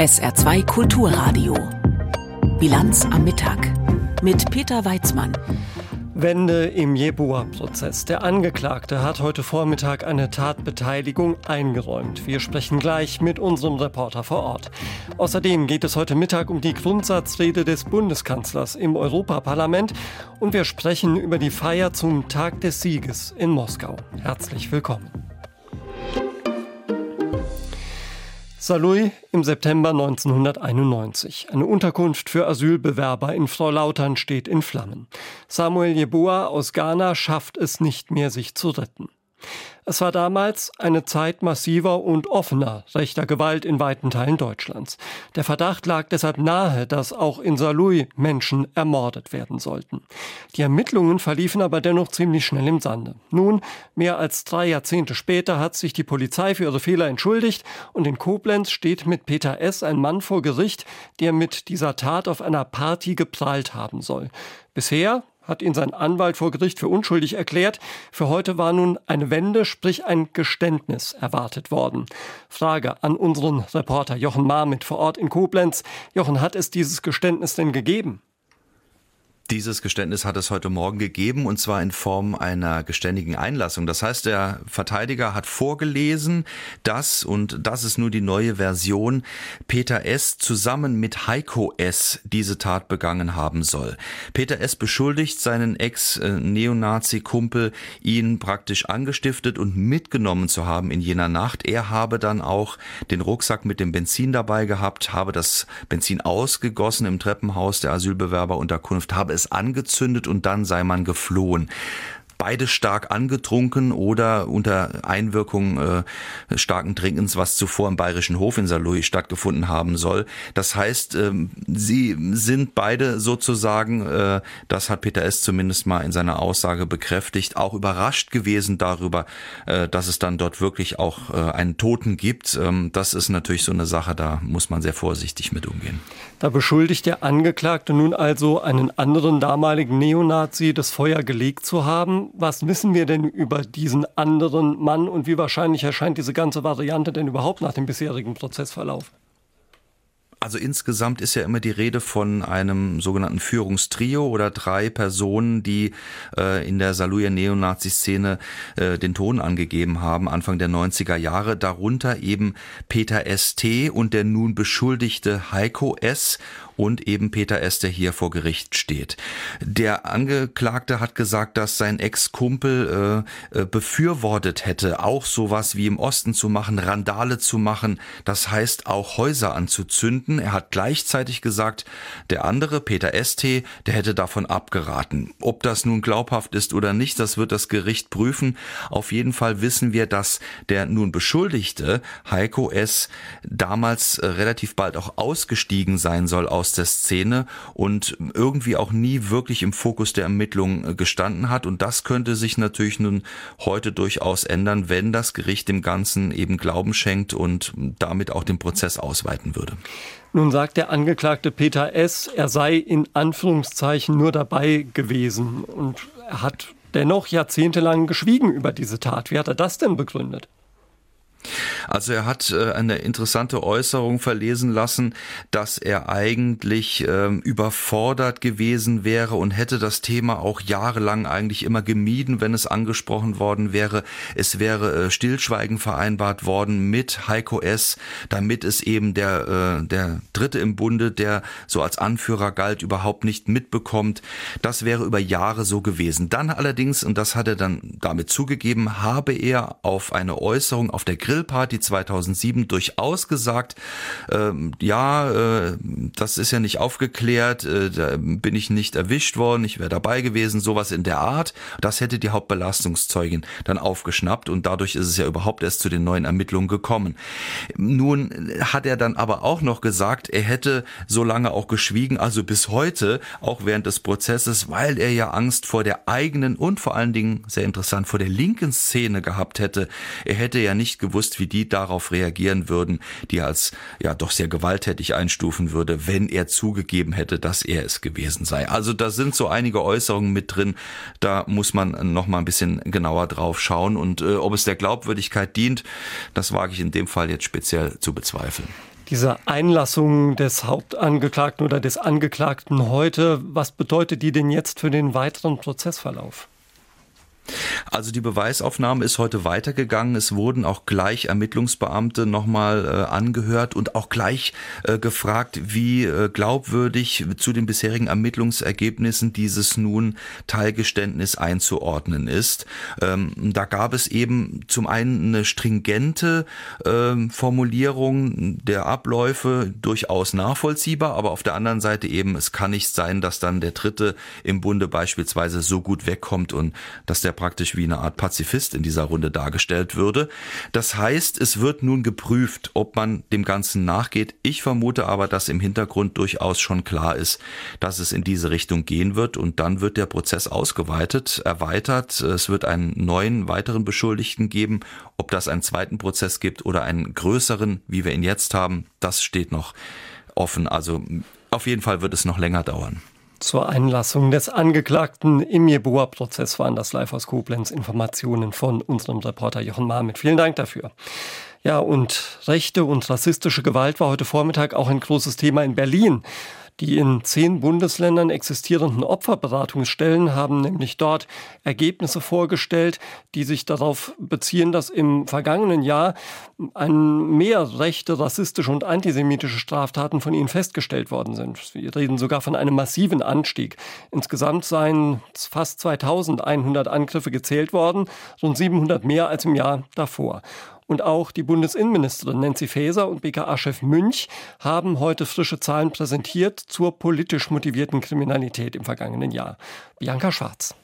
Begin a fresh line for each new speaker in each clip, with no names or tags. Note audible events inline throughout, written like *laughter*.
SR2 Kulturradio. Bilanz am Mittag mit Peter Weizmann.
Wende im Jebua-Prozess. Der Angeklagte hat heute Vormittag eine Tatbeteiligung eingeräumt. Wir sprechen gleich mit unserem Reporter vor Ort. Außerdem geht es heute Mittag um die Grundsatzrede des Bundeskanzlers im Europaparlament und wir sprechen über die Feier zum Tag des Sieges in Moskau. Herzlich willkommen. Saarlouis im September 1991. Eine Unterkunft für Asylbewerber in Frau Lautern steht in Flammen. Samuel Jeboa aus Ghana schafft es nicht mehr, sich zu retten. Es war damals eine Zeit massiver und offener rechter Gewalt in weiten Teilen Deutschlands. Der Verdacht lag deshalb nahe, dass auch in Saarlouis Menschen ermordet werden sollten. Die Ermittlungen verliefen aber dennoch ziemlich schnell im Sande. Nun, mehr als drei Jahrzehnte später, hat sich die Polizei für ihre Fehler entschuldigt und in Koblenz steht mit Peter S. ein Mann vor Gericht, der mit dieser Tat auf einer Party geprallt haben soll. Bisher hat ihn sein Anwalt vor Gericht für unschuldig erklärt. Für heute war nun eine Wende, sprich ein Geständnis erwartet worden. Frage an unseren Reporter Jochen Marmit vor Ort in Koblenz. Jochen, hat es dieses Geständnis denn gegeben?
Dieses Geständnis hat es heute Morgen gegeben und zwar in Form einer geständigen Einlassung. Das heißt, der Verteidiger hat vorgelesen, dass, und das ist nur die neue Version, Peter S. zusammen mit Heiko S. diese Tat begangen haben soll. Peter S. beschuldigt seinen Ex-Neonazi-Kumpel, ihn praktisch angestiftet und mitgenommen zu haben in jener Nacht. Er habe dann auch den Rucksack mit dem Benzin dabei gehabt, habe das Benzin ausgegossen im Treppenhaus der Asylbewerberunterkunft, habe es angezündet und dann sei man geflohen beide stark angetrunken oder unter Einwirkung äh, starken Trinkens, was zuvor im Bayerischen Hof in Saarlouis stattgefunden haben soll. Das heißt, ähm, sie sind beide sozusagen, äh, das hat Peter S. zumindest mal in seiner Aussage bekräftigt, auch überrascht gewesen darüber, äh, dass es dann dort wirklich auch äh, einen Toten gibt. Ähm, das ist natürlich so eine Sache, da muss man sehr vorsichtig mit umgehen.
Da beschuldigt der Angeklagte nun also einen anderen damaligen Neonazi das Feuer gelegt zu haben. Was wissen wir denn über diesen anderen Mann und wie wahrscheinlich erscheint diese ganze Variante denn überhaupt nach dem bisherigen Prozessverlauf?
Also insgesamt ist ja immer die Rede von einem sogenannten Führungstrio oder drei Personen, die äh, in der Saluja Neonazi-Szene äh, den Ton angegeben haben, Anfang der 90er Jahre. Darunter eben Peter S.T. und der nun beschuldigte Heiko S und eben Peter S., der hier vor Gericht steht. Der Angeklagte hat gesagt, dass sein Ex-Kumpel äh, äh, befürwortet hätte, auch sowas wie im Osten zu machen, Randale zu machen, das heißt auch Häuser anzuzünden. Er hat gleichzeitig gesagt, der andere, Peter S.T., der hätte davon abgeraten. Ob das nun glaubhaft ist oder nicht, das wird das Gericht prüfen. Auf jeden Fall wissen wir, dass der nun Beschuldigte, Heiko S., damals äh, relativ bald auch ausgestiegen sein soll aus aus der Szene und irgendwie auch nie wirklich im Fokus der Ermittlungen äh, gestanden hat. Und das könnte sich natürlich nun heute durchaus ändern, wenn das Gericht dem Ganzen eben Glauben schenkt und damit auch den Prozess ausweiten würde.
Nun sagt der Angeklagte Peter S., er sei in Anführungszeichen nur dabei gewesen und er hat dennoch jahrzehntelang geschwiegen über diese Tat. Wie hat er das denn begründet?
Also er hat äh, eine interessante Äußerung verlesen lassen, dass er eigentlich ähm, überfordert gewesen wäre und hätte das Thema auch jahrelang eigentlich immer gemieden, wenn es angesprochen worden wäre. Es wäre äh, Stillschweigen vereinbart worden mit Heiko S., damit es eben der, äh, der Dritte im Bunde, der so als Anführer galt, überhaupt nicht mitbekommt. Das wäre über Jahre so gewesen. Dann allerdings, und das hat er dann damit zugegeben, habe er auf eine Äußerung auf der Grillparty 2007 durchaus gesagt, ähm, ja, äh, das ist ja nicht aufgeklärt, äh, da bin ich nicht erwischt worden, ich wäre dabei gewesen, sowas in der Art. Das hätte die Hauptbelastungszeugin dann aufgeschnappt und dadurch ist es ja überhaupt erst zu den neuen Ermittlungen gekommen. Nun hat er dann aber auch noch gesagt, er hätte so lange auch geschwiegen, also bis heute, auch während des Prozesses, weil er ja Angst vor der eigenen und vor allen Dingen, sehr interessant, vor der linken Szene gehabt hätte. Er hätte ja nicht gewusst, gewusst, wie die darauf reagieren würden, die als ja doch sehr gewalttätig einstufen würde, wenn er zugegeben hätte, dass er es gewesen sei. Also da sind so einige Äußerungen mit drin, da muss man noch mal ein bisschen genauer drauf schauen und äh, ob es der Glaubwürdigkeit dient, das wage ich in dem Fall jetzt speziell zu bezweifeln.
Diese Einlassung des Hauptangeklagten oder des Angeklagten heute, was bedeutet die denn jetzt für den weiteren Prozessverlauf?
Also die Beweisaufnahme ist heute weitergegangen. Es wurden auch gleich Ermittlungsbeamte nochmal äh, angehört und auch gleich äh, gefragt, wie äh, glaubwürdig zu den bisherigen Ermittlungsergebnissen dieses nun Teilgeständnis einzuordnen ist. Ähm, da gab es eben zum einen eine stringente ähm, Formulierung der Abläufe, durchaus nachvollziehbar, aber auf der anderen Seite eben, es kann nicht sein, dass dann der Dritte im Bunde beispielsweise so gut wegkommt und dass der praktisch wie eine Art Pazifist in dieser Runde dargestellt würde. Das heißt, es wird nun geprüft, ob man dem Ganzen nachgeht. Ich vermute aber, dass im Hintergrund durchaus schon klar ist, dass es in diese Richtung gehen wird und dann wird der Prozess ausgeweitet, erweitert. Es wird einen neuen weiteren Beschuldigten geben. Ob das einen zweiten Prozess gibt oder einen größeren, wie wir ihn jetzt haben, das steht noch offen. Also auf jeden Fall wird es noch länger dauern.
Zur Einlassung des Angeklagten im Jeboa-Prozess waren das live aus Koblenz Informationen von unserem Reporter Jochen Marmit. Vielen Dank dafür. Ja, und rechte und rassistische Gewalt war heute Vormittag auch ein großes Thema in Berlin. Die in zehn Bundesländern existierenden Opferberatungsstellen haben nämlich dort Ergebnisse vorgestellt, die sich darauf beziehen, dass im vergangenen Jahr ein mehr rechte, rassistische und antisemitische Straftaten von ihnen festgestellt worden sind. Wir reden sogar von einem massiven Anstieg. Insgesamt seien fast 2100 Angriffe gezählt worden, rund 700 mehr als im Jahr davor. Und auch die Bundesinnenministerin Nancy Faeser und BKA-Chef Münch haben heute frische Zahlen präsentiert zur politisch motivierten Kriminalität im vergangenen Jahr. Bianca Schwarz.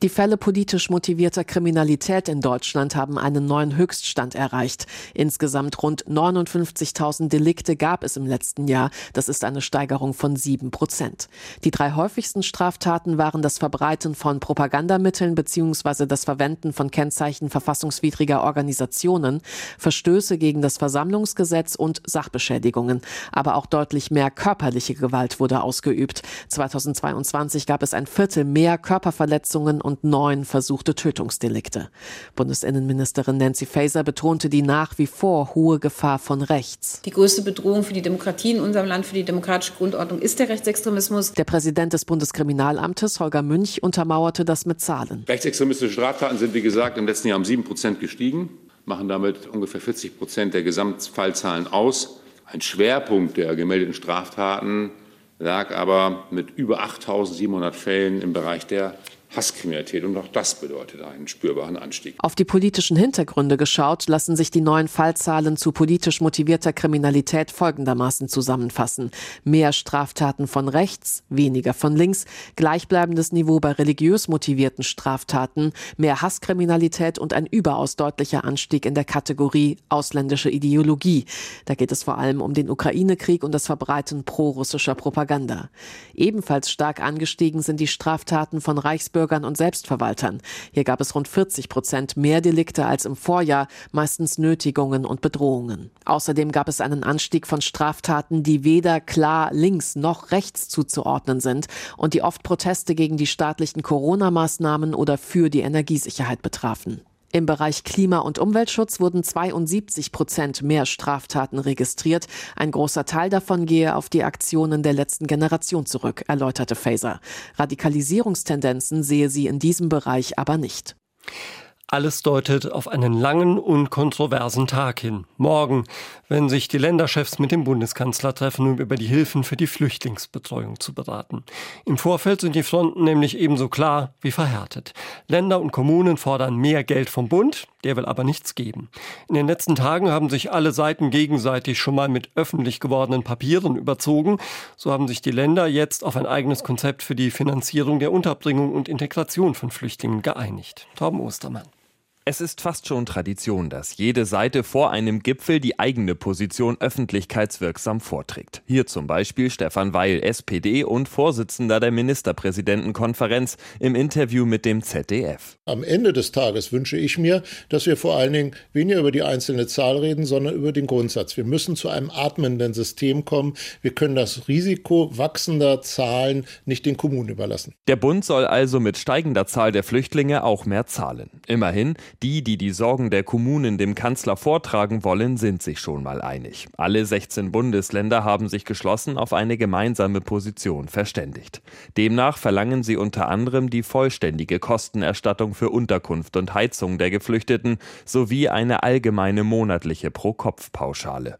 Die Fälle politisch motivierter Kriminalität in Deutschland haben einen neuen Höchststand erreicht. Insgesamt rund 59.000 Delikte gab es im letzten Jahr. Das ist eine Steigerung von sieben Prozent. Die drei häufigsten Straftaten waren das Verbreiten von Propagandamitteln bzw. das Verwenden von Kennzeichen verfassungswidriger Organisationen, Verstöße gegen das Versammlungsgesetz und Sachbeschädigungen. Aber auch deutlich mehr körperliche Gewalt wurde ausgeübt. 2022 gab es ein Viertel mehr Körperverletzungen und neun versuchte Tötungsdelikte. Bundesinnenministerin Nancy Faeser betonte die nach wie vor hohe Gefahr von rechts.
Die größte Bedrohung für die Demokratie in unserem Land, für die demokratische Grundordnung ist der Rechtsextremismus.
Der Präsident des Bundeskriminalamtes, Holger Münch, untermauerte das mit Zahlen.
Rechtsextremistische Straftaten sind, wie gesagt, im letzten Jahr um sieben Prozent gestiegen, machen damit ungefähr 40 Prozent der Gesamtfallzahlen aus. Ein Schwerpunkt der gemeldeten Straftaten lag aber mit über 8.700 Fällen im Bereich der Hasskriminalität. Und auch das bedeutet einen spürbaren Anstieg.
Auf die politischen Hintergründe geschaut, lassen sich die neuen Fallzahlen zu politisch motivierter Kriminalität folgendermaßen zusammenfassen. Mehr Straftaten von rechts, weniger von links, gleichbleibendes Niveau bei religiös motivierten Straftaten, mehr Hasskriminalität und ein überaus deutlicher Anstieg in der Kategorie ausländische Ideologie. Da geht es vor allem um den Ukraine-Krieg und das Verbreiten pro-russischer Propaganda. Ebenfalls stark angestiegen sind die Straftaten von Reichsbürgern Staatsbürgern und Selbstverwaltern. Hier gab es rund 40 Prozent mehr Delikte als im Vorjahr, meistens Nötigungen und Bedrohungen. Außerdem gab es einen Anstieg von Straftaten, die weder klar links noch rechts zuzuordnen sind und die oft Proteste gegen die staatlichen Corona-Maßnahmen oder für die Energiesicherheit betrafen. Im Bereich Klima- und Umweltschutz wurden 72 Prozent mehr Straftaten registriert. Ein großer Teil davon gehe auf die Aktionen der letzten Generation zurück, erläuterte Faeser. Radikalisierungstendenzen sehe sie in diesem Bereich aber nicht.
Alles deutet auf einen langen und kontroversen Tag hin. Morgen, wenn sich die Länderchefs mit dem Bundeskanzler treffen, um über die Hilfen für die Flüchtlingsbetreuung zu beraten. Im Vorfeld sind die Fronten nämlich ebenso klar wie verhärtet. Länder und Kommunen fordern mehr Geld vom Bund, der will aber nichts geben. In den letzten Tagen haben sich alle Seiten gegenseitig schon mal mit öffentlich gewordenen Papieren überzogen. So haben sich die Länder jetzt auf ein eigenes Konzept für die Finanzierung der Unterbringung und Integration von Flüchtlingen geeinigt. Torben Ostermann.
Es ist fast schon Tradition, dass jede Seite vor einem Gipfel die eigene Position öffentlichkeitswirksam vorträgt. Hier zum Beispiel Stefan Weil, SPD und Vorsitzender der Ministerpräsidentenkonferenz im Interview mit dem ZDF.
Am Ende des Tages wünsche ich mir, dass wir vor allen Dingen weniger über die einzelne Zahl reden, sondern über den Grundsatz. Wir müssen zu einem atmenden System kommen. Wir können das Risiko wachsender Zahlen nicht den Kommunen überlassen.
Der Bund soll also mit steigender Zahl der Flüchtlinge auch mehr zahlen. Immerhin, Die, die die Sorgen der Kommunen dem Kanzler vortragen wollen, sind sich schon mal einig. Alle 16 Bundesländer haben sich geschlossen auf eine gemeinsame Position verständigt. Demnach verlangen sie unter anderem die vollständige Kostenerstattung für Unterkunft und Heizung der Geflüchteten sowie eine allgemeine monatliche Pro-Kopf-Pauschale.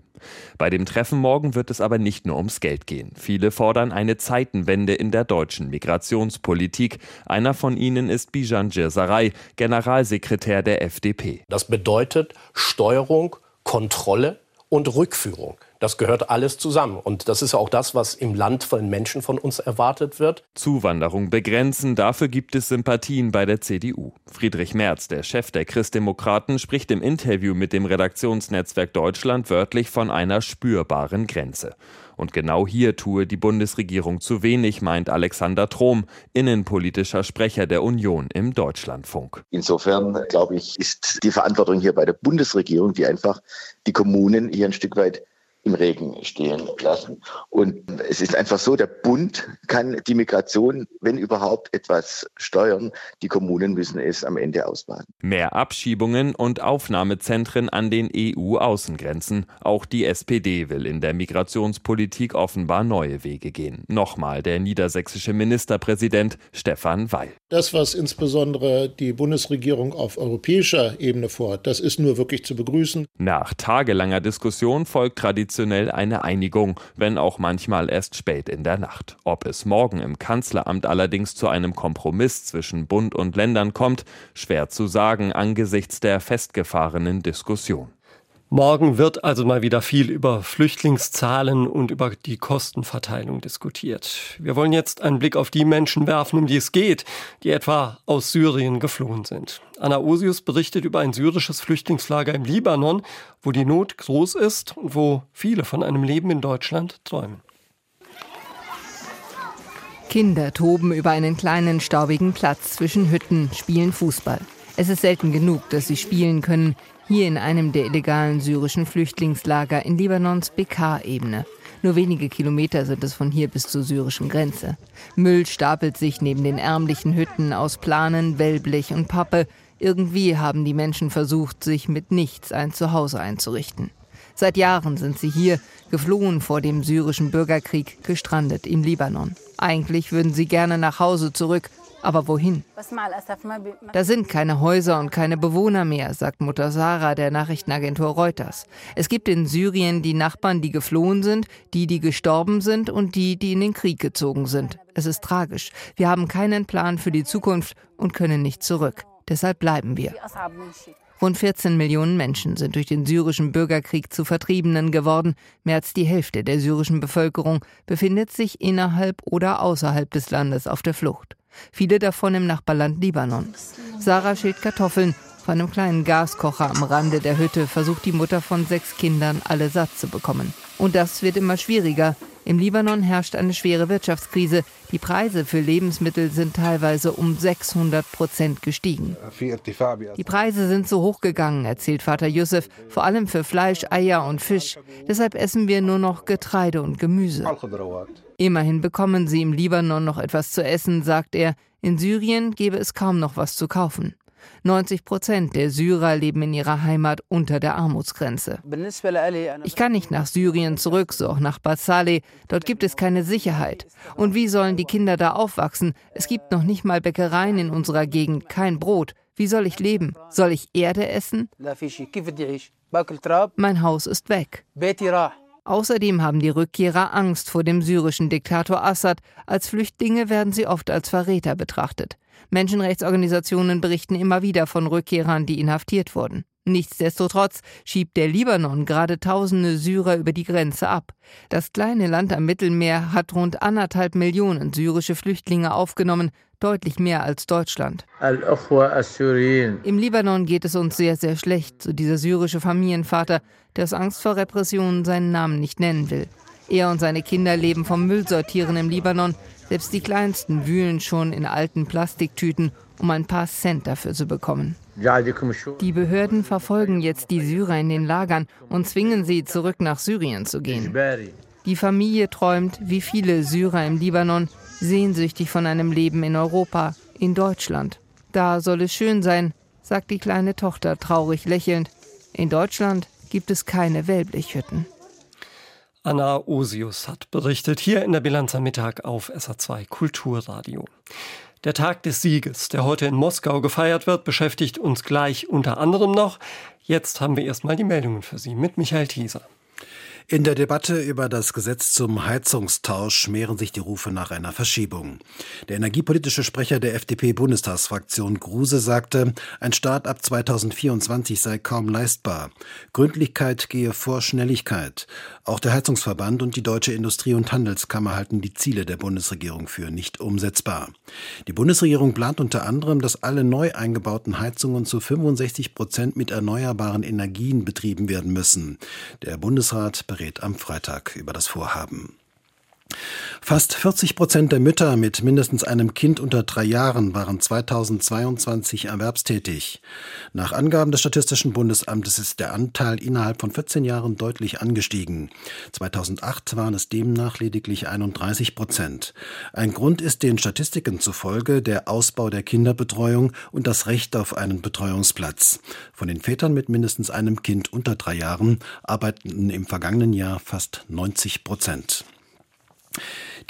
Bei dem Treffen morgen wird es aber nicht nur ums Geld gehen. Viele fordern eine Zeitenwende in der deutschen Migrationspolitik. Einer von ihnen ist Bijan Djirsaray, Generalsekretär der FDP.
Das bedeutet Steuerung, Kontrolle und Rückführung. Das gehört alles zusammen. Und das ist auch das, was im Land von Menschen von uns erwartet wird.
Zuwanderung begrenzen, dafür gibt es Sympathien bei der CDU. Friedrich Merz, der Chef der Christdemokraten, spricht im Interview mit dem Redaktionsnetzwerk Deutschland wörtlich von einer spürbaren Grenze. Und genau hier tue die Bundesregierung zu wenig, meint Alexander Trom, innenpolitischer Sprecher der Union im Deutschlandfunk.
Insofern, glaube ich, ist die Verantwortung hier bei der Bundesregierung, die einfach die Kommunen hier ein Stück weit im Regen stehen lassen. Und es ist einfach so, der Bund kann die Migration, wenn überhaupt, etwas steuern. Die Kommunen müssen es am Ende ausbaden.
Mehr Abschiebungen und Aufnahmezentren an den EU-Außengrenzen. Auch die SPD will in der Migrationspolitik offenbar neue Wege gehen. Nochmal der niedersächsische Ministerpräsident Stefan Weil.
Das, was insbesondere die Bundesregierung auf europäischer Ebene vorhat, das ist nur wirklich zu begrüßen.
Nach tagelanger Diskussion folgt traditionell eine Einigung, wenn auch manchmal erst spät in der Nacht. Ob es morgen im Kanzleramt allerdings zu einem Kompromiss zwischen Bund und Ländern kommt, schwer zu sagen angesichts der festgefahrenen Diskussion.
Morgen wird also mal wieder viel über Flüchtlingszahlen und über die Kostenverteilung diskutiert. Wir wollen jetzt einen Blick auf die Menschen werfen, um die es geht, die etwa aus Syrien geflohen sind. Anna Osius berichtet über ein syrisches Flüchtlingslager im Libanon, wo die Not groß ist und wo viele von einem Leben in Deutschland träumen.
Kinder toben über einen kleinen staubigen Platz zwischen Hütten, spielen Fußball. Es ist selten genug, dass sie spielen können, hier in einem der illegalen syrischen Flüchtlingslager in Libanons BK-Ebene. Nur wenige Kilometer sind es von hier bis zur syrischen Grenze. Müll stapelt sich neben den ärmlichen Hütten aus Planen, Wellblech und Pappe. Irgendwie haben die Menschen versucht, sich mit nichts ein Zuhause einzurichten. Seit Jahren sind sie hier, geflohen vor dem syrischen Bürgerkrieg, gestrandet im Libanon. Eigentlich würden sie gerne nach Hause zurück, aber wohin? Da sind keine Häuser und keine Bewohner mehr, sagt Mutter Sarah der Nachrichtenagentur Reuters. Es gibt in Syrien die Nachbarn, die geflohen sind, die, die gestorben sind und die, die in den Krieg gezogen sind. Es ist tragisch. Wir haben keinen Plan für die Zukunft und können nicht zurück. Deshalb bleiben wir. Rund 14 Millionen Menschen sind durch den syrischen Bürgerkrieg zu Vertriebenen geworden. Mehr als die Hälfte der syrischen Bevölkerung befindet sich innerhalb oder außerhalb des Landes auf der Flucht viele davon im Nachbarland Libanon. Sarah schält Kartoffeln. Vor einem kleinen Gaskocher am Rande der Hütte versucht die Mutter von sechs Kindern, alle satt zu bekommen. Und das wird immer schwieriger. Im Libanon herrscht eine schwere Wirtschaftskrise. Die Preise für Lebensmittel sind teilweise um 600 Prozent gestiegen. Die Preise sind so hoch gegangen, erzählt Vater Yusuf, vor allem für Fleisch, Eier und Fisch. Deshalb essen wir nur noch Getreide und Gemüse. Immerhin bekommen sie im Libanon noch etwas zu essen, sagt er. In Syrien gäbe es kaum noch was zu kaufen. 90 Prozent der Syrer leben in ihrer Heimat unter der Armutsgrenze. Ich kann nicht nach Syrien zurück, so auch nach Basale. Dort gibt es keine Sicherheit. Und wie sollen die Kinder da aufwachsen? Es gibt noch nicht mal Bäckereien in unserer Gegend, kein Brot. Wie soll ich leben? Soll ich Erde essen? Mein Haus ist weg. Außerdem haben die Rückkehrer Angst vor dem syrischen Diktator Assad. Als Flüchtlinge werden sie oft als Verräter betrachtet. Menschenrechtsorganisationen berichten immer wieder von Rückkehrern, die inhaftiert wurden. Nichtsdestotrotz schiebt der Libanon gerade tausende Syrer über die Grenze ab. Das kleine Land am Mittelmeer hat rund anderthalb Millionen syrische Flüchtlinge aufgenommen, deutlich mehr als Deutschland. Im Libanon geht es uns sehr, sehr schlecht, so dieser syrische Familienvater, der aus Angst vor Repressionen seinen Namen nicht nennen will. Er und seine Kinder leben vom Müllsortieren im Libanon. Selbst die Kleinsten wühlen schon in alten Plastiktüten, um ein paar Cent dafür zu bekommen. Die Behörden verfolgen jetzt die Syrer in den Lagern und zwingen sie, zurück nach Syrien zu gehen. Die Familie träumt, wie viele Syrer im Libanon, sehnsüchtig von einem Leben in Europa, in Deutschland. Da soll es schön sein, sagt die kleine Tochter traurig lächelnd. In Deutschland gibt es keine Wellblechhütten.
Anna Osius hat berichtet hier in der Bilanz am Mittag auf SA2 Kulturradio. Der Tag des Sieges, der heute in Moskau gefeiert wird, beschäftigt uns gleich unter anderem noch. Jetzt haben wir erstmal die Meldungen für Sie mit Michael Thieser.
In der Debatte über das Gesetz zum Heizungstausch mehren sich die Rufe nach einer Verschiebung. Der energiepolitische Sprecher der FDP-Bundestagsfraktion Gruse sagte, ein Start ab 2024 sei kaum leistbar. Gründlichkeit gehe vor Schnelligkeit. Auch der Heizungsverband und die Deutsche Industrie- und Handelskammer halten die Ziele der Bundesregierung für nicht umsetzbar. Die Bundesregierung plant unter anderem, dass alle neu eingebauten Heizungen zu 65 Prozent mit erneuerbaren Energien betrieben werden müssen. Der Bundesrat berät am Freitag über das Vorhaben. Fast 40 Prozent der Mütter mit mindestens einem Kind unter drei Jahren waren 2022 erwerbstätig. Nach Angaben des Statistischen Bundesamtes ist der Anteil innerhalb von 14 Jahren deutlich angestiegen. 2008 waren es demnach lediglich 31 Prozent. Ein Grund ist den Statistiken zufolge der Ausbau der Kinderbetreuung und das Recht auf einen Betreuungsplatz. Von den Vätern mit mindestens einem Kind unter drei Jahren arbeiteten im vergangenen Jahr fast 90 Prozent.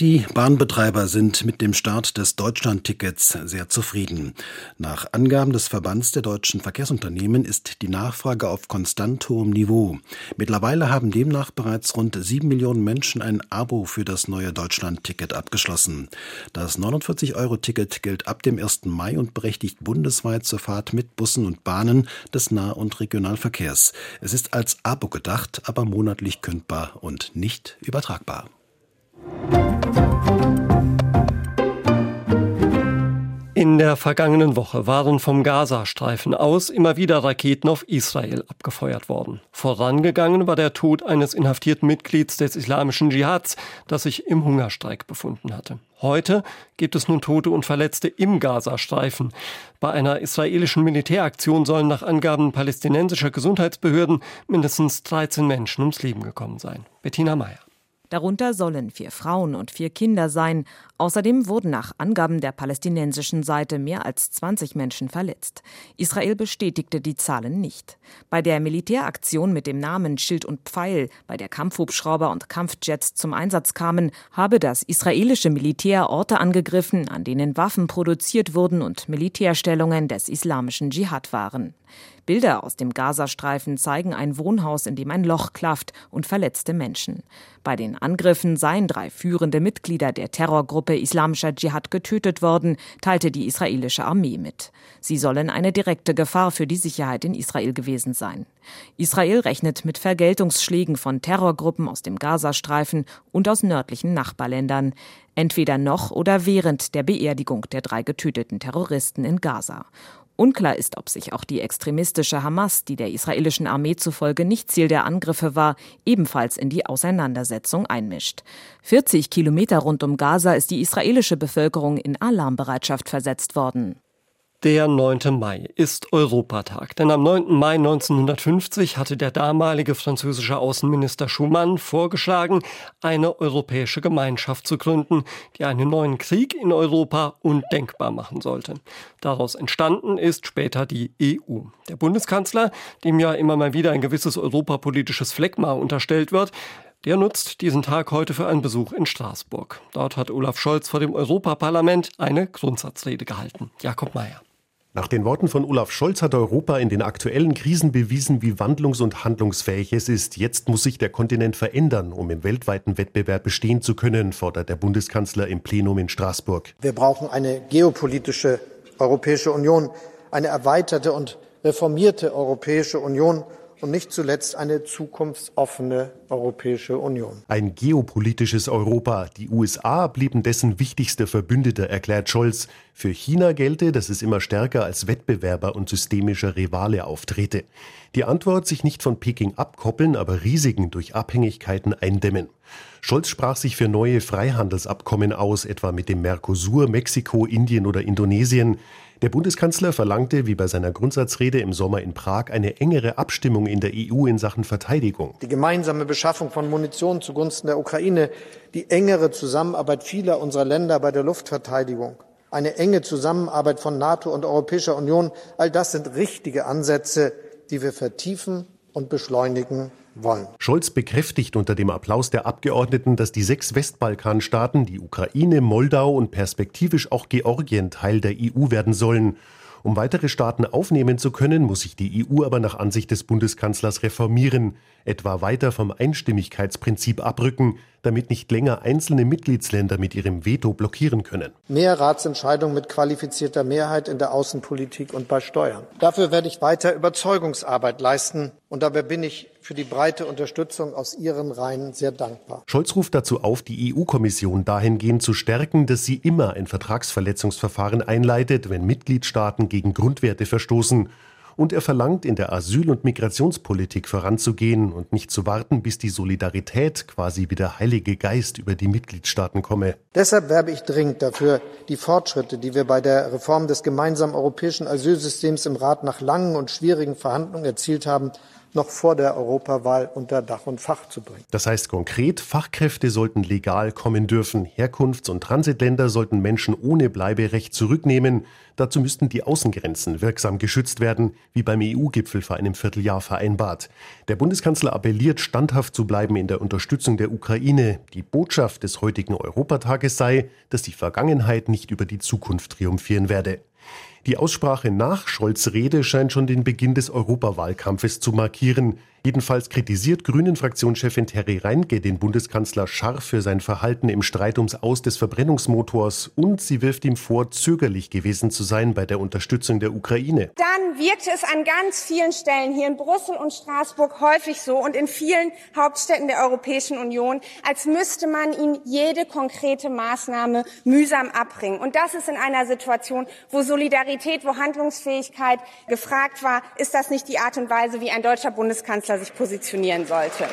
Die Bahnbetreiber sind mit dem Start des Deutschlandtickets sehr zufrieden. Nach Angaben des Verbands der deutschen Verkehrsunternehmen ist die Nachfrage auf konstant hohem Niveau. Mittlerweile haben demnach bereits rund sieben Millionen Menschen ein Abo für das neue Deutschlandticket abgeschlossen. Das 49-Euro-Ticket gilt ab dem 1. Mai und berechtigt bundesweit zur Fahrt mit Bussen und Bahnen des Nah- und Regionalverkehrs. Es ist als Abo gedacht, aber monatlich kündbar und nicht übertragbar.
In der vergangenen Woche waren vom Gazastreifen aus immer wieder Raketen auf Israel abgefeuert worden. Vorangegangen war der Tod eines inhaftierten Mitglieds des islamischen Dschihads, das sich im Hungerstreik befunden hatte. Heute gibt es nun Tote und Verletzte im Gazastreifen. Bei einer israelischen Militäraktion sollen nach Angaben palästinensischer Gesundheitsbehörden mindestens 13 Menschen ums Leben gekommen sein. Bettina Meyer.
Darunter sollen vier Frauen und vier Kinder sein. Außerdem wurden nach Angaben der palästinensischen Seite mehr als 20 Menschen verletzt. Israel bestätigte die Zahlen nicht. Bei der Militäraktion mit dem Namen Schild und Pfeil, bei der Kampfhubschrauber und Kampfjets zum Einsatz kamen, habe das israelische Militär Orte angegriffen, an denen Waffen produziert wurden und Militärstellungen des islamischen Dschihad waren. Bilder aus dem Gazastreifen zeigen ein Wohnhaus, in dem ein Loch klafft und verletzte Menschen. Bei den Angriffen seien drei führende Mitglieder der Terrorgruppe Islamischer Dschihad getötet worden, teilte die israelische Armee mit. Sie sollen eine direkte Gefahr für die Sicherheit in Israel gewesen sein. Israel rechnet mit Vergeltungsschlägen von Terrorgruppen aus dem Gazastreifen und aus nördlichen Nachbarländern, entweder noch oder während der Beerdigung der drei getöteten Terroristen in Gaza. Unklar ist, ob sich auch die extremistische Hamas, die der israelischen Armee zufolge nicht Ziel der Angriffe war, ebenfalls in die Auseinandersetzung einmischt. 40 Kilometer rund um Gaza ist die israelische Bevölkerung in Alarmbereitschaft versetzt worden.
Der 9. Mai ist Europatag, denn am 9. Mai 1950 hatte der damalige französische Außenminister Schumann vorgeschlagen, eine europäische Gemeinschaft zu gründen, die einen neuen Krieg in Europa undenkbar machen sollte. Daraus entstanden ist später die EU. Der Bundeskanzler, dem ja immer mal wieder ein gewisses europapolitisches Fleckma unterstellt wird, der nutzt diesen Tag heute für einen Besuch in Straßburg. Dort hat Olaf Scholz vor dem Europaparlament eine Grundsatzrede gehalten. Jakob Mayer.
Nach den Worten von Olaf Scholz hat Europa in den aktuellen Krisen bewiesen, wie wandlungs- und handlungsfähig es ist. Jetzt muss sich der Kontinent verändern, um im weltweiten Wettbewerb bestehen zu können, fordert der Bundeskanzler im Plenum in Straßburg.
Wir brauchen eine geopolitische Europäische Union, eine erweiterte und reformierte Europäische Union und nicht zuletzt eine zukunftsoffene Europäische Union.
Ein geopolitisches Europa. Die USA blieben dessen wichtigster Verbündeter, erklärt Scholz. Für China gelte, dass es immer stärker als Wettbewerber und systemischer Rivale auftrete. Die Antwort sich nicht von Peking abkoppeln, aber Risiken durch Abhängigkeiten eindämmen. Scholz sprach sich für neue Freihandelsabkommen aus, etwa mit dem Mercosur, Mexiko, Indien oder Indonesien. Der Bundeskanzler verlangte, wie bei seiner Grundsatzrede im Sommer in Prag, eine engere Abstimmung in der EU in Sachen Verteidigung.
Die gemeinsame Beschaffung von Munition zugunsten der Ukraine, die engere Zusammenarbeit vieler unserer Länder bei der Luftverteidigung, eine enge Zusammenarbeit von NATO und Europäischer Union, all das sind richtige Ansätze, die wir vertiefen und beschleunigen wollen.
Scholz bekräftigt unter dem Applaus der Abgeordneten, dass die sechs Westbalkanstaaten, die Ukraine, Moldau und perspektivisch auch Georgien Teil der EU werden sollen. Um weitere Staaten aufnehmen zu können, muss sich die EU aber nach Ansicht des Bundeskanzlers reformieren, etwa weiter vom Einstimmigkeitsprinzip abrücken, damit nicht länger einzelne Mitgliedsländer mit ihrem Veto blockieren können.
Mehr Ratsentscheidungen mit qualifizierter Mehrheit in der Außenpolitik und bei Steuern. Dafür werde ich weiter Überzeugungsarbeit leisten und dabei bin ich für die breite Unterstützung aus Ihren Reihen sehr dankbar.
Scholz ruft dazu auf, die EU-Kommission dahingehend zu stärken, dass sie immer ein Vertragsverletzungsverfahren einleitet, wenn Mitgliedstaaten gegen Grundwerte verstoßen und er verlangt, in der Asyl- und Migrationspolitik voranzugehen und nicht zu warten, bis die Solidarität quasi wie der Heilige Geist über die Mitgliedstaaten komme.
Deshalb werbe ich dringend dafür, die Fortschritte, die wir bei der Reform des gemeinsamen europäischen Asylsystems im Rat nach langen und schwierigen Verhandlungen erzielt haben, noch vor der Europawahl unter Dach und Fach zu bringen.
Das heißt konkret, Fachkräfte sollten legal kommen dürfen. Herkunfts- und Transitländer sollten Menschen ohne Bleiberecht zurücknehmen. Dazu müssten die Außengrenzen wirksam geschützt werden, wie beim EU-Gipfel vor einem Vierteljahr vereinbart. Der Bundeskanzler appelliert, standhaft zu bleiben in der Unterstützung der Ukraine. Die Botschaft des heutigen Europatages sei, dass die Vergangenheit nicht über die Zukunft triumphieren werde. Die Aussprache nach Scholz Rede scheint schon den Beginn des Europawahlkampfes zu markieren. Jedenfalls kritisiert Grünen-Fraktionschefin Terry Reinke den Bundeskanzler scharf für sein Verhalten im Streit ums Aus des Verbrennungsmotors und sie wirft ihm vor, zögerlich gewesen zu sein bei der Unterstützung der Ukraine.
Dann wirkte es an ganz vielen Stellen hier in Brüssel und Straßburg häufig so und in vielen Hauptstädten der Europäischen Union, als müsste man ihm jede konkrete Maßnahme mühsam abbringen. Und das ist in einer Situation, wo Solidarität, wo Handlungsfähigkeit gefragt war, ist das nicht die Art und Weise, wie ein deutscher Bundeskanzler sich positionieren sollte.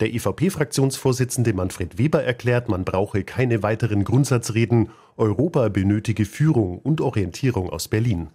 Der EVP-Fraktionsvorsitzende Manfred Weber erklärt, man brauche keine weiteren Grundsatzreden. Europa benötige Führung und Orientierung aus Berlin.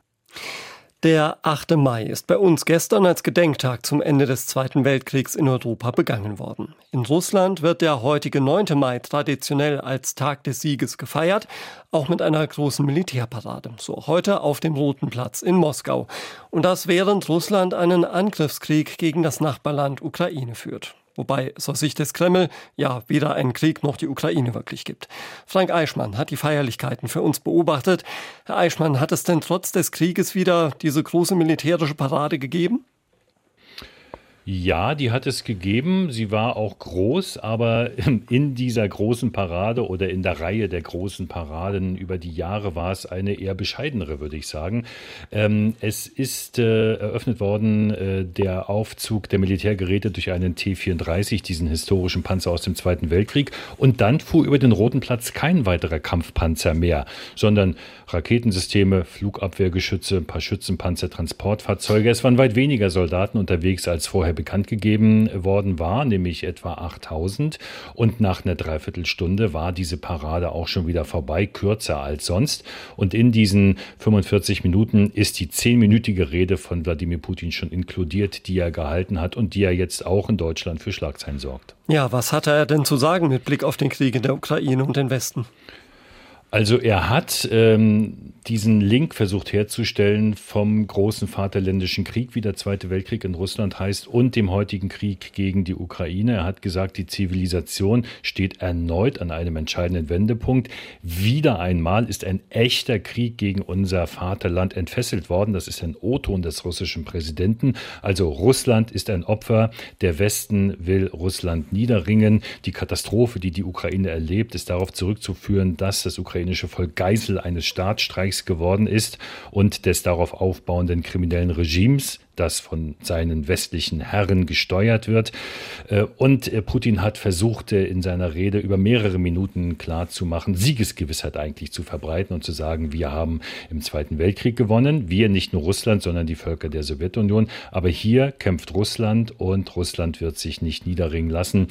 Der 8. Mai ist bei uns gestern als Gedenktag zum Ende des Zweiten Weltkriegs in Europa begangen worden. In Russland wird der heutige 9. Mai traditionell als Tag des Sieges gefeiert, auch mit einer großen Militärparade. So heute auf dem Roten Platz in Moskau. Und das während Russland einen Angriffskrieg gegen das Nachbarland Ukraine führt. Wobei es aus Sicht des Kreml ja weder einen Krieg noch die Ukraine wirklich gibt. Frank Eichmann hat die Feierlichkeiten für uns beobachtet. Herr Eichmann, hat es denn trotz des Krieges wieder diese große militärische Parade gegeben?
Ja, die hat es gegeben. Sie war auch groß, aber *laughs* in dieser großen Parade oder in der Reihe der großen Paraden über die Jahre war es eine eher bescheidenere, würde ich sagen. Ähm, es ist äh, eröffnet worden äh, der Aufzug der Militärgeräte durch einen T-34, diesen historischen Panzer aus dem Zweiten Weltkrieg. Und dann fuhr über den Roten Platz kein weiterer Kampfpanzer mehr, sondern Raketensysteme, Flugabwehrgeschütze, ein paar Schützenpanzer, Transportfahrzeuge. Es waren weit weniger Soldaten unterwegs als vorher bekannt gegeben worden war, nämlich etwa 8000. Und nach einer Dreiviertelstunde war diese Parade auch schon wieder vorbei, kürzer als sonst. Und in diesen 45 Minuten ist die zehnminütige Rede von Wladimir Putin schon inkludiert, die er gehalten hat und die er jetzt auch in Deutschland für Schlagzeilen sorgt.
Ja, was hatte er denn zu sagen mit Blick auf den Krieg in der Ukraine und den Westen?
Also er hat ähm, diesen Link versucht herzustellen vom großen Vaterländischen Krieg, wie der Zweite Weltkrieg in Russland heißt, und dem heutigen Krieg gegen die Ukraine. Er hat gesagt, die Zivilisation steht erneut an einem entscheidenden Wendepunkt. Wieder einmal ist ein echter Krieg gegen unser Vaterland entfesselt worden. Das ist ein O-Ton des russischen Präsidenten. Also Russland ist ein Opfer. Der Westen will Russland niederringen. Die Katastrophe, die die Ukraine erlebt, ist darauf zurückzuführen, dass das ukrainische Volk Geisel eines Staatsstreiks Kriegs geworden ist und des darauf aufbauenden kriminellen Regimes, das von seinen westlichen Herren gesteuert wird. Äh, und äh, Putin hat versucht, äh, in seiner Rede über mehrere Minuten klarzumachen, Siegesgewissheit eigentlich zu verbreiten und zu sagen, wir haben im Zweiten Weltkrieg gewonnen. Wir, nicht nur Russland, sondern die Völker der Sowjetunion. Aber hier kämpft Russland und Russland wird sich nicht niederringen lassen.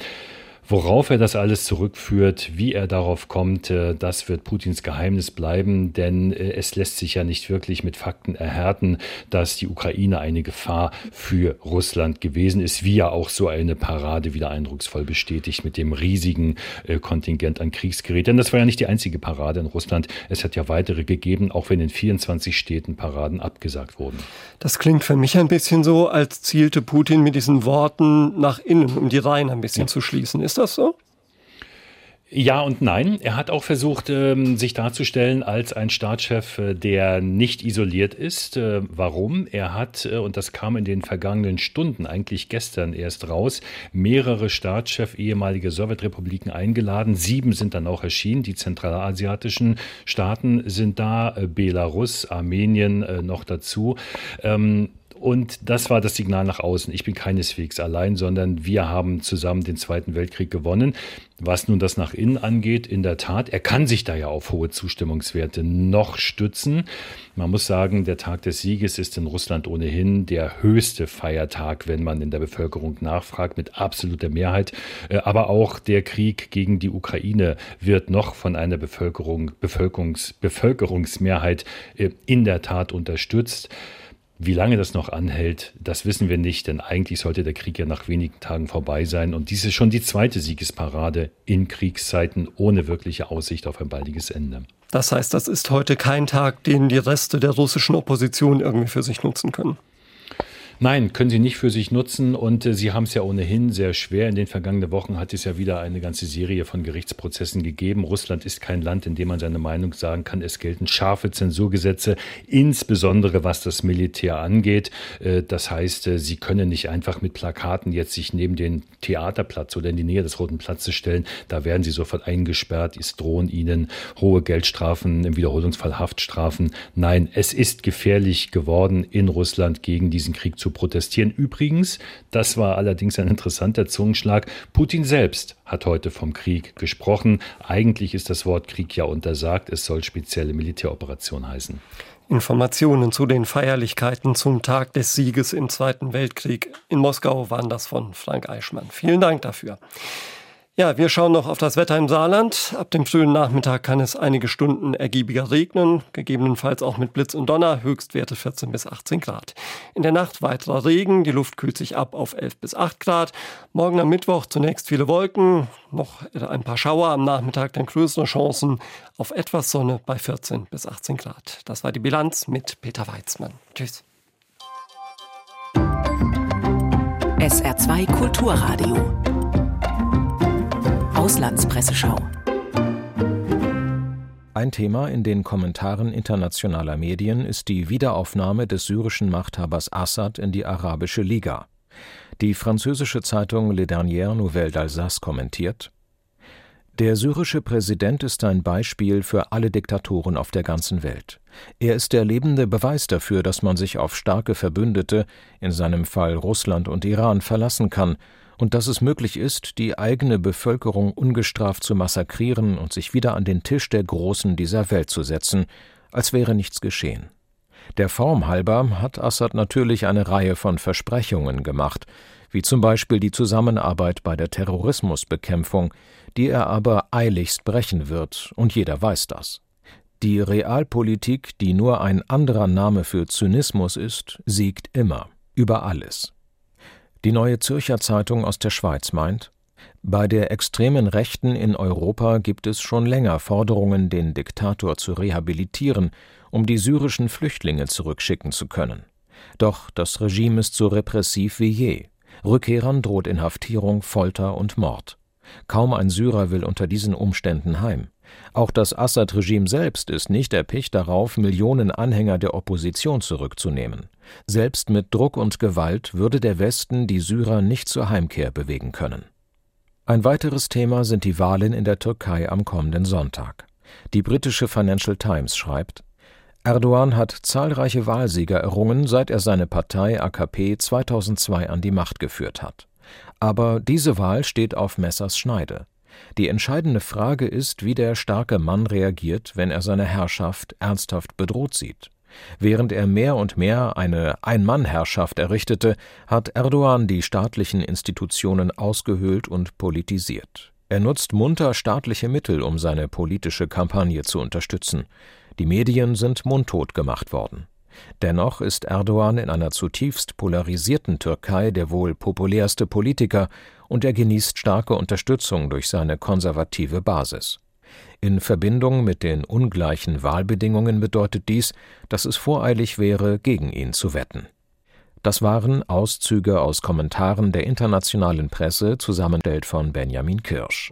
Worauf er das alles zurückführt, wie er darauf kommt, äh, das wird Putins Geheimnis bleiben, denn äh, es lässt sich ja nicht wirklich mit Fakten erhärten, dass die Ukraine eine Gefahr für Russland gewesen ist, wie ja auch so eine Parade wieder eindrucksvoll bestätigt mit dem riesigen äh, Kontingent an Kriegsgerät. Denn das war ja nicht die einzige Parade in Russland. Es hat ja weitere gegeben, auch wenn in 24 Städten Paraden abgesagt wurden.
Das klingt für mich ein bisschen so, als zielte Putin mit diesen Worten nach innen, um die Reihen ein bisschen ja. zu schließen. Ist das so?
Ja und nein. Er hat auch versucht, ähm, sich darzustellen als ein Staatschef, äh, der nicht isoliert ist. Äh, warum? Er hat, äh, und das kam in den vergangenen Stunden, eigentlich gestern erst raus, mehrere Staatschefs ehemalige Sowjetrepubliken eingeladen. Sieben sind dann auch erschienen. Die zentralasiatischen Staaten sind da, Belarus, Armenien noch dazu. Und das war das Signal nach außen. Ich bin keineswegs allein, sondern wir haben zusammen den Zweiten Weltkrieg gewonnen. Was nun das nach innen angeht, in der Tat, er kann sich da ja auf hohe Zustimmungswerte noch stützen. Man muss sagen, der Tag des Sieges ist in Russland ohnehin der höchste Feiertag, wenn man in der Bevölkerung nachfragt, mit absoluter Mehrheit. Äh, aber auch der Krieg gegen die Ukraine wird noch von einer Bevölkerung, Bevölkerungs, Bevölkerungsmehrheit äh, in der Tat unterstützt. Wie lange das noch anhält, das wissen wir nicht, denn eigentlich sollte der Krieg ja nach wenigen Tagen vorbei sein. Und dies ist schon die zweite Siegesparade in Kriegszeiten ohne wirkliche Aussicht auf ein baldiges Ende.
Das heißt, das ist heute kein Tag, den die Reste der russischen Opposition irgendwie für sich nutzen können.
Nein, können sie nicht für sich nutzen und äh, sie haben es ja ohnehin sehr schwer. In den vergangenen Wochen hat es ja wieder eine ganze Serie von Gerichtsprozessen gegeben. Russland ist kein Land, in dem man seine Meinung sagen kann. Es gelten scharfe Zensurgesetze, insbesondere was das Militär angeht. Äh, das heißt, äh, sie können nicht einfach mit Plakaten jetzt sich neben den Theaterplatz oder in die Nähe des Roten Platzes stellen. Da werden sie sofort eingesperrt. Es drohen ihnen hohe Geldstrafen, im Wiederholungsfall Haftstrafen. Nein, es ist gefährlich geworden in Russland gegen diesen Krieg zu zu protestieren. Übrigens, das war allerdings ein interessanter Zungenschlag, Putin selbst hat heute vom Krieg gesprochen. Eigentlich ist das Wort Krieg ja untersagt, es soll spezielle Militäroperation heißen.
Informationen zu den Feierlichkeiten zum Tag des Sieges im Zweiten Weltkrieg in Moskau waren das von Frank Eichmann. Vielen Dank dafür. Ja, wir schauen noch auf das Wetter im Saarland. Ab dem frühen Nachmittag kann es einige Stunden ergiebiger regnen, gegebenenfalls auch mit Blitz und Donner, Höchstwerte 14 bis 18 Grad. In der Nacht weiterer Regen, die Luft kühlt sich ab auf 11 bis 8 Grad. Morgen am Mittwoch zunächst viele Wolken, noch ein paar Schauer, am Nachmittag dann größere Chancen auf etwas Sonne bei 14 bis 18 Grad. Das war die Bilanz mit Peter Weizmann. Tschüss.
SR2 Kulturradio Auslandspresseschau.
Ein Thema in den Kommentaren internationaler Medien ist die Wiederaufnahme des syrischen Machthabers Assad in die Arabische Liga. Die französische Zeitung Le Dernier Nouvelle d'Alsace kommentiert Der syrische Präsident ist ein Beispiel für alle Diktatoren auf der ganzen Welt. Er ist der lebende Beweis dafür, dass man sich auf starke Verbündete, in seinem Fall Russland und Iran, verlassen kann und dass es möglich ist, die eigene Bevölkerung ungestraft zu massakrieren und sich wieder an den Tisch der Großen dieser Welt zu setzen, als wäre nichts geschehen. Der Form halber hat Assad natürlich eine Reihe von Versprechungen gemacht, wie zum Beispiel die Zusammenarbeit bei der Terrorismusbekämpfung, die er aber eiligst brechen wird, und jeder weiß das. Die Realpolitik, die nur ein anderer Name für Zynismus ist, siegt immer, über alles. Die Neue Zürcher Zeitung aus der Schweiz meint, bei der extremen Rechten in Europa gibt es schon länger Forderungen, den Diktator zu rehabilitieren, um die syrischen Flüchtlinge zurückschicken zu können. Doch das Regime ist so repressiv wie je. Rückkehrern droht Inhaftierung, Folter und Mord. Kaum ein Syrer will unter diesen Umständen heim. Auch das Assad-Regime selbst ist nicht erpicht darauf, Millionen Anhänger der Opposition zurückzunehmen. Selbst mit Druck und Gewalt würde der Westen die Syrer nicht zur Heimkehr bewegen können. Ein weiteres Thema sind die Wahlen in der Türkei am kommenden Sonntag. Die britische Financial Times schreibt, Erdogan hat zahlreiche Wahlsieger errungen, seit er seine Partei AKP 2002 an die Macht geführt hat. Aber diese Wahl steht auf Messers Schneide. Die entscheidende Frage ist, wie der starke Mann reagiert, wenn er seine Herrschaft ernsthaft bedroht sieht. Während er mehr und mehr eine Ein-Mann-Herrschaft errichtete, hat Erdogan die staatlichen Institutionen ausgehöhlt und politisiert. Er nutzt munter staatliche Mittel, um seine politische Kampagne zu unterstützen. Die Medien sind mundtot gemacht worden. Dennoch ist Erdogan in einer zutiefst polarisierten Türkei der wohl populärste Politiker und er genießt starke Unterstützung durch seine konservative Basis. In Verbindung mit den ungleichen Wahlbedingungen bedeutet dies, dass es voreilig wäre, gegen ihn zu wetten. Das waren Auszüge aus Kommentaren der internationalen Presse, zusammengestellt von Benjamin Kirsch